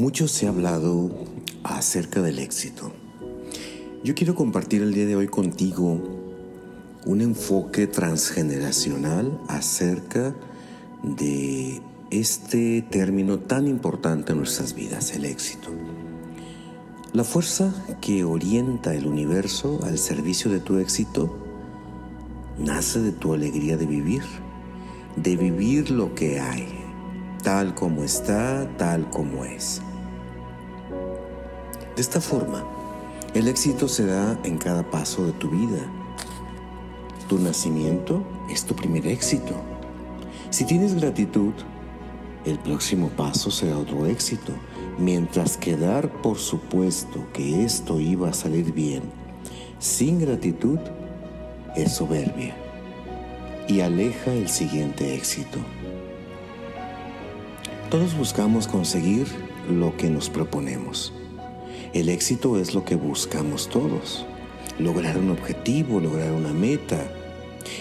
Mucho se ha hablado acerca del éxito. Yo quiero compartir el día de hoy contigo un enfoque transgeneracional acerca de este término tan importante en nuestras vidas, el éxito. La fuerza que orienta el universo al servicio de tu éxito nace de tu alegría de vivir, de vivir lo que hay, tal como está, tal como es. De esta forma, el éxito se da en cada paso de tu vida. Tu nacimiento es tu primer éxito. Si tienes gratitud, el próximo paso será otro éxito, mientras que dar por supuesto que esto iba a salir bien, sin gratitud, es soberbia y aleja el siguiente éxito. Todos buscamos conseguir lo que nos proponemos. El éxito es lo que buscamos todos. Lograr un objetivo, lograr una meta.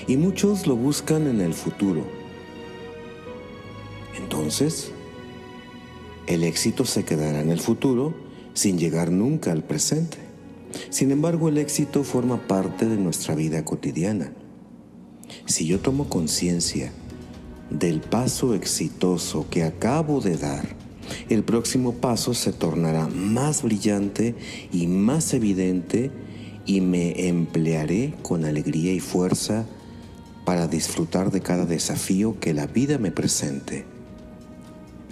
Y muchos lo buscan en el futuro. Entonces, el éxito se quedará en el futuro sin llegar nunca al presente. Sin embargo, el éxito forma parte de nuestra vida cotidiana. Si yo tomo conciencia del paso exitoso que acabo de dar, el próximo paso se tornará más brillante y más evidente y me emplearé con alegría y fuerza para disfrutar de cada desafío que la vida me presente.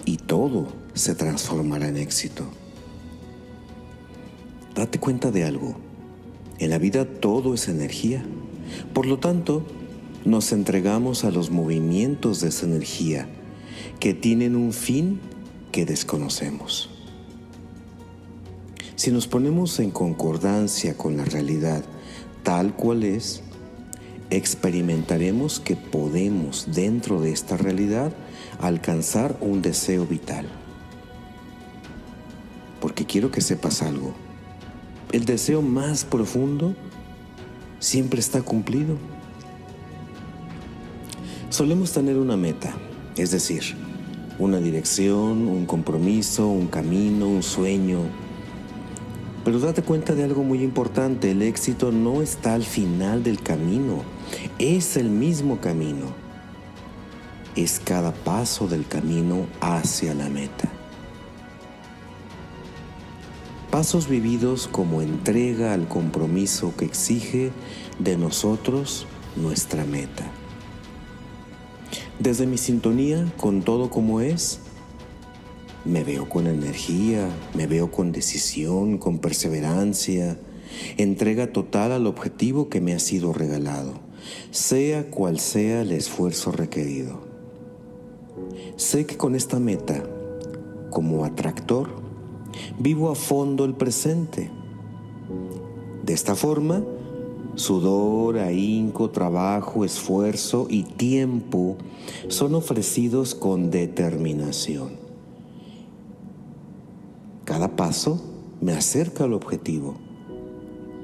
Y todo se transformará en éxito. Date cuenta de algo. En la vida todo es energía. Por lo tanto, nos entregamos a los movimientos de esa energía que tienen un fin que desconocemos. Si nos ponemos en concordancia con la realidad tal cual es, experimentaremos que podemos dentro de esta realidad alcanzar un deseo vital. Porque quiero que sepas algo. El deseo más profundo siempre está cumplido. Solemos tener una meta, es decir, una dirección, un compromiso, un camino, un sueño. Pero date cuenta de algo muy importante, el éxito no está al final del camino, es el mismo camino. Es cada paso del camino hacia la meta. Pasos vividos como entrega al compromiso que exige de nosotros nuestra meta. Desde mi sintonía con todo como es, me veo con energía, me veo con decisión, con perseverancia, entrega total al objetivo que me ha sido regalado, sea cual sea el esfuerzo requerido. Sé que con esta meta, como atractor, vivo a fondo el presente. De esta forma, Sudor, ahínco, trabajo, esfuerzo y tiempo son ofrecidos con determinación. Cada paso me acerca al objetivo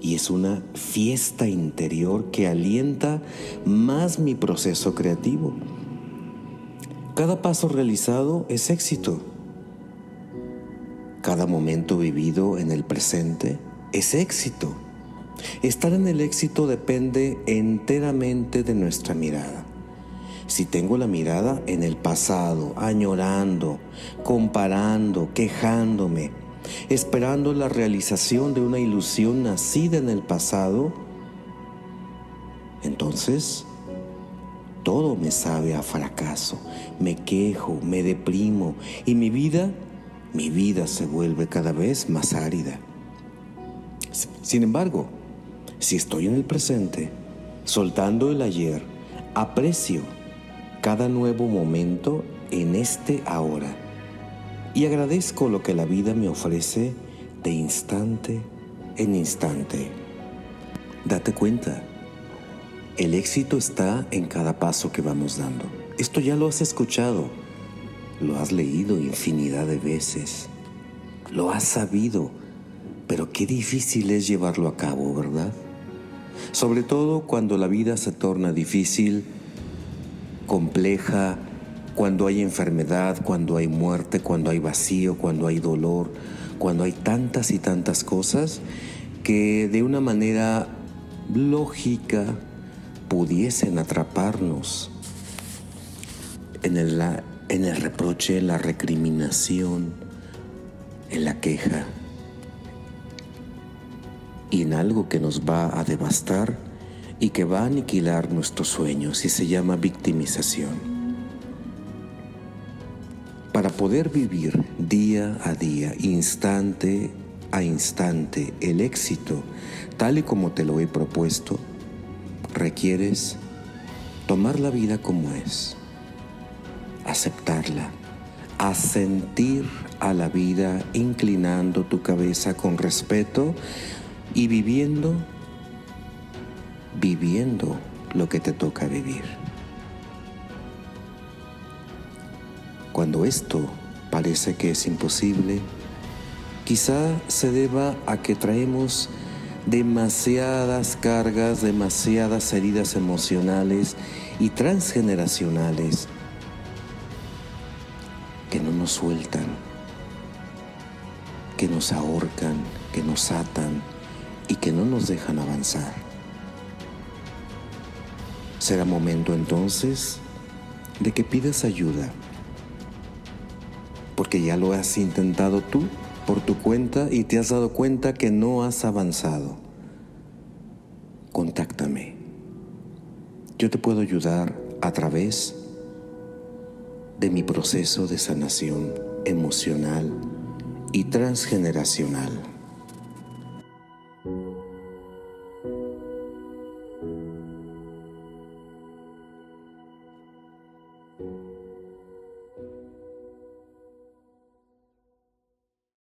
y es una fiesta interior que alienta más mi proceso creativo. Cada paso realizado es éxito. Cada momento vivido en el presente es éxito. Estar en el éxito depende enteramente de nuestra mirada. Si tengo la mirada en el pasado, añorando, comparando, quejándome, esperando la realización de una ilusión nacida en el pasado, entonces todo me sabe a fracaso, me quejo, me deprimo y mi vida, mi vida se vuelve cada vez más árida. Sin embargo, si estoy en el presente, soltando el ayer, aprecio cada nuevo momento en este ahora y agradezco lo que la vida me ofrece de instante en instante. Date cuenta, el éxito está en cada paso que vamos dando. Esto ya lo has escuchado, lo has leído infinidad de veces, lo has sabido, pero qué difícil es llevarlo a cabo, ¿verdad? Sobre todo cuando la vida se torna difícil, compleja cuando hay enfermedad, cuando hay muerte, cuando hay vacío, cuando hay dolor, cuando hay tantas y tantas cosas que de una manera lógica pudiesen atraparnos en el, reproche, en la recriminación, en la queja y en algo que nos va a devastar y que va a aniquilar nuestros sueños y se llama victimización. Para poder vivir día a día, instante a instante, el éxito, tal y como te lo he propuesto, requieres tomar la vida como es, aceptarla, asentir a la vida inclinando tu cabeza con respeto y viviendo, viviendo lo que te toca vivir. Cuando esto parece que es imposible, quizá se deba a que traemos demasiadas cargas, demasiadas heridas emocionales y transgeneracionales que no nos sueltan, que nos ahorcan, que nos atan y que no nos dejan avanzar. Será momento entonces de que pidas ayuda porque ya lo has intentado tú por tu cuenta y te has dado cuenta que no has avanzado. Contáctame. Yo te puedo ayudar a través de mi proceso de sanación emocional y transgeneracional.